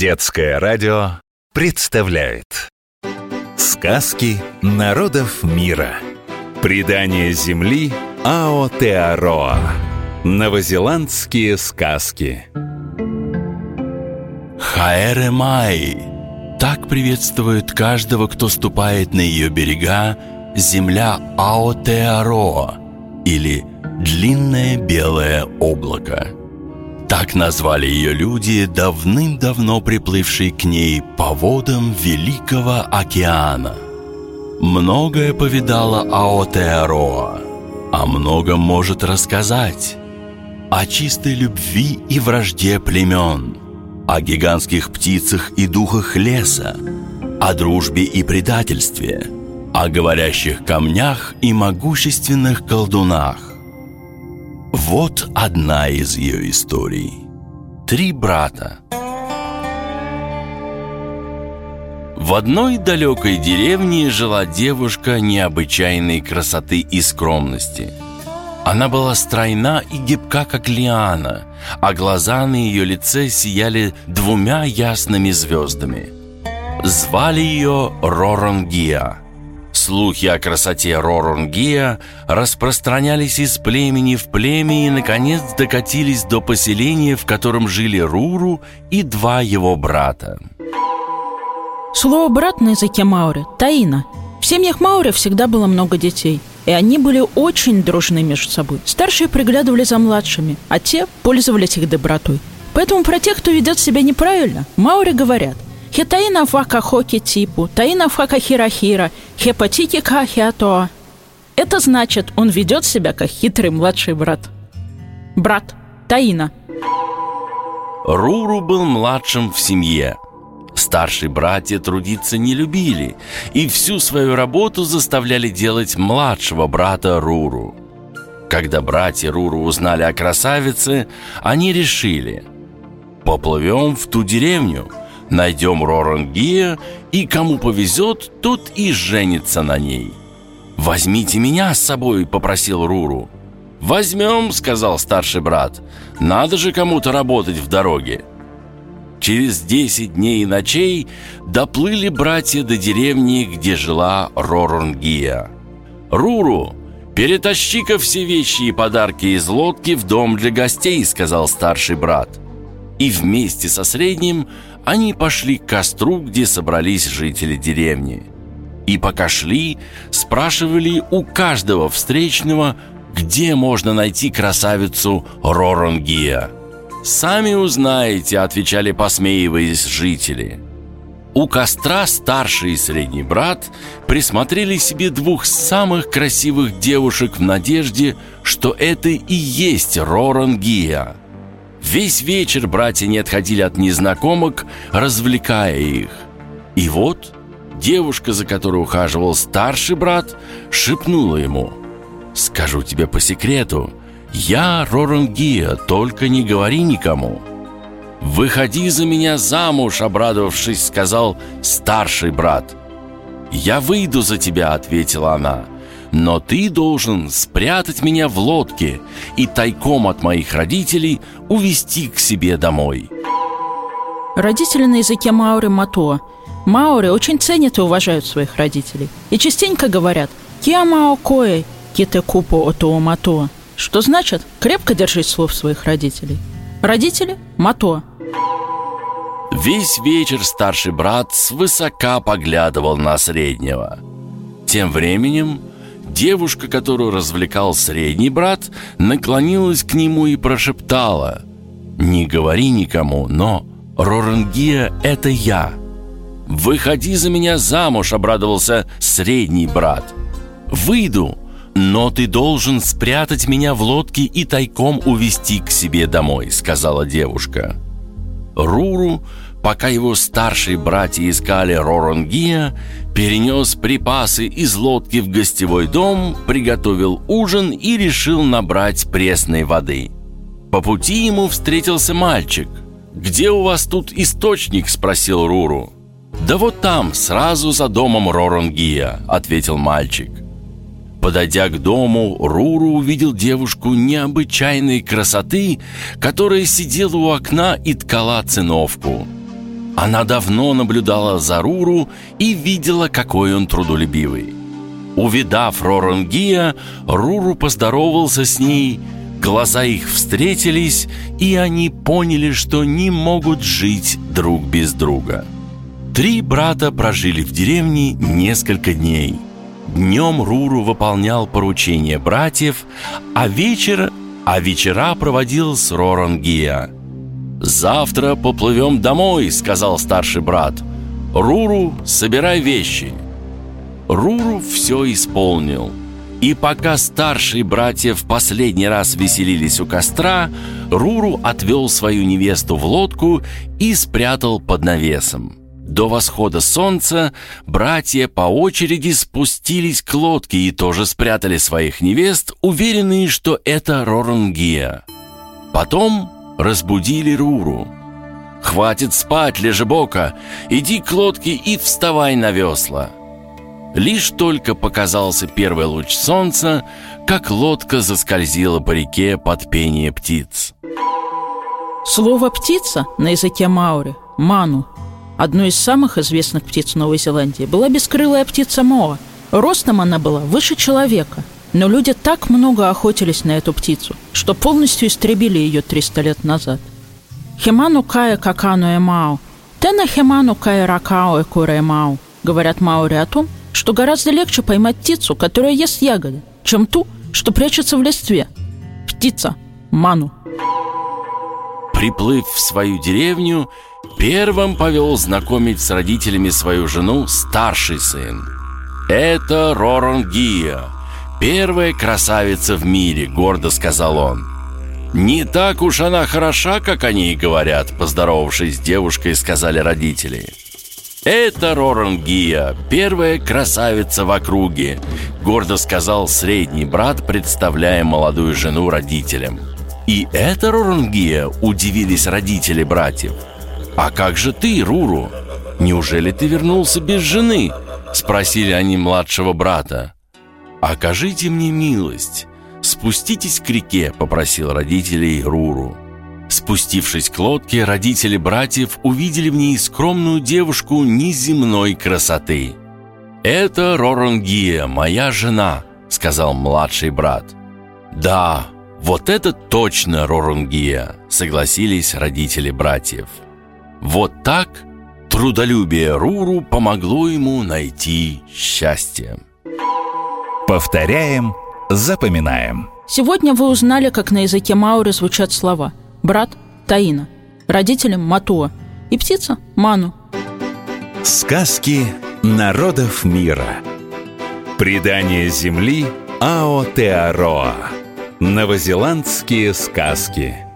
Детское радио представляет Сказки народов мира Предание земли Аотеароа Новозеландские сказки. Хаэре Май. Так приветствует каждого, кто ступает на ее берега Земля Аотеароа Или Длинное белое облако так назвали ее люди, давным-давно приплывшие к ней по водам Великого океана. Многое повидала Аотеароа, о многом может рассказать. О чистой любви и вражде племен, о гигантских птицах и духах леса, о дружбе и предательстве, о говорящих камнях и могущественных колдунах. Вот одна из ее историй. Три брата. В одной далекой деревне жила девушка необычайной красоты и скромности. Она была стройна и гибка, как лиана, а глаза на ее лице сияли двумя ясными звездами. Звали ее Роронгия – Слухи о красоте Рорунгия распространялись из племени в племя и, наконец, докатились до поселения, в котором жили Руру и два его брата. Слово «брат» на языке Маури – «таина». В семьях Маури всегда было много детей, и они были очень дружны между собой. Старшие приглядывали за младшими, а те пользовались их добротой. Поэтому про тех, кто ведет себя неправильно, Маури говорят – Хитаина фака хоки типу, таина фака хирахира, хепатики кахиато. Это значит, он ведет себя как хитрый младший брат. Брат, Таина. Руру был младшим в семье. Старшие братья трудиться не любили и всю свою работу заставляли делать младшего брата Руру. Когда братья Руру узнали о красавице, они решили «Поплывем в ту деревню, Найдем Рорангия, и кому повезет, тот и женится на ней. «Возьмите меня с собой», — попросил Руру. «Возьмем», — сказал старший брат. «Надо же кому-то работать в дороге». Через десять дней и ночей доплыли братья до деревни, где жила Рорангия. «Руру, перетащи-ка все вещи и подарки из лодки в дом для гостей», — сказал старший брат. И вместе со средним они пошли к костру, где собрались жители деревни. И пока шли, спрашивали у каждого встречного, где можно найти красавицу Роронгия. «Сами узнаете», — отвечали, посмеиваясь жители. У костра старший и средний брат присмотрели себе двух самых красивых девушек в надежде, что это и есть Роронгия. Весь вечер братья не отходили от незнакомок, развлекая их. И вот девушка, за которой ухаживал старший брат, шепнула ему «Скажу тебе по секрету, я Рорангия, только не говори никому». «Выходи за меня замуж», — обрадовавшись, сказал старший брат. «Я выйду за тебя», — ответила она но ты должен спрятать меня в лодке и тайком от моих родителей увезти к себе домой». Родители на языке маори матуа. Маори очень ценят и уважают своих родителей. И частенько говорят «Киа мао кое, ките купо отоо матуа», что значит «крепко держись слов своих родителей». Родители – матуа. Весь вечер старший брат свысока поглядывал на среднего. Тем временем Девушка, которую развлекал средний брат, наклонилась к нему и прошептала «Не говори никому, но Рорангия — это я». «Выходи за меня замуж», — обрадовался средний брат. «Выйду, но ты должен спрятать меня в лодке и тайком увести к себе домой», — сказала девушка. Руру пока его старшие братья искали Роронгия, перенес припасы из лодки в гостевой дом, приготовил ужин и решил набрать пресной воды. По пути ему встретился мальчик. «Где у вас тут источник?» – спросил Руру. «Да вот там, сразу за домом Роронгия», – ответил мальчик. Подойдя к дому, Руру увидел девушку необычайной красоты, которая сидела у окна и ткала циновку – Она давно наблюдала за Руру и видела, какой он трудолюбивый. Увидав Рорангия, Руру поздоровался с ней, глаза их встретились, и они поняли, что не могут жить друг без друга. Три брата прожили в деревне несколько дней. Днем Руру выполнял поручения братьев, а вечер, а вечера проводил с Рорангия – «Завтра поплывем домой», — сказал старший брат. «Руру, собирай вещи». Руру все исполнил. И пока старшие братья в последний раз веселились у костра, Руру отвел свою невесту в лодку и спрятал под навесом. До восхода солнца братья по очереди спустились к лодке и тоже спрятали своих невест, уверенные, что это Рорангия. Потом разбудили Руру. «Хватит спать, лежебока! Иди к лодке и вставай на весла!» Лишь только показался первый луч солнца, как лодка заскользила по реке под пение птиц. Слово «птица» на языке маори – «ману» одной из самых известных птиц Новой Зеландии, была бескрылая птица Моа. Ростом она была выше человека – но люди так много охотились на эту птицу, что полностью истребили ее 300 лет назад. Химану кая какану эмау, тена химану кая ракао экура эмау, говорят маори о том, что гораздо легче поймать птицу, которая ест ягоды, чем ту, что прячется в листве. Птица – ману. Приплыв в свою деревню, первым повел знакомить с родителями свою жену старший сын. Это Рорангия – «Первая красавица в мире», — гордо сказал он. «Не так уж она хороша, как они и говорят», — поздоровавшись с девушкой, сказали родители. «Это Рорангия, первая красавица в округе», — гордо сказал средний брат, представляя молодую жену родителям. «И это Рорангия?» — удивились родители братьев. «А как же ты, Руру? Неужели ты вернулся без жены?» — спросили они младшего брата. «Окажите мне милость, спуститесь к реке», — попросил родителей Руру. Спустившись к лодке, родители братьев увидели в ней скромную девушку неземной красоты. «Это Рорангия, моя жена», — сказал младший брат. «Да, вот это точно Рорангия», — согласились родители братьев. Вот так трудолюбие Руру помогло ему найти счастье. Повторяем, запоминаем. Сегодня вы узнали, как на языке маори звучат слова. Брат – Таина, родителям – Матуа и птица – Ману. Сказки народов мира. Предание земли Ао Теароа. Новозеландские сказки.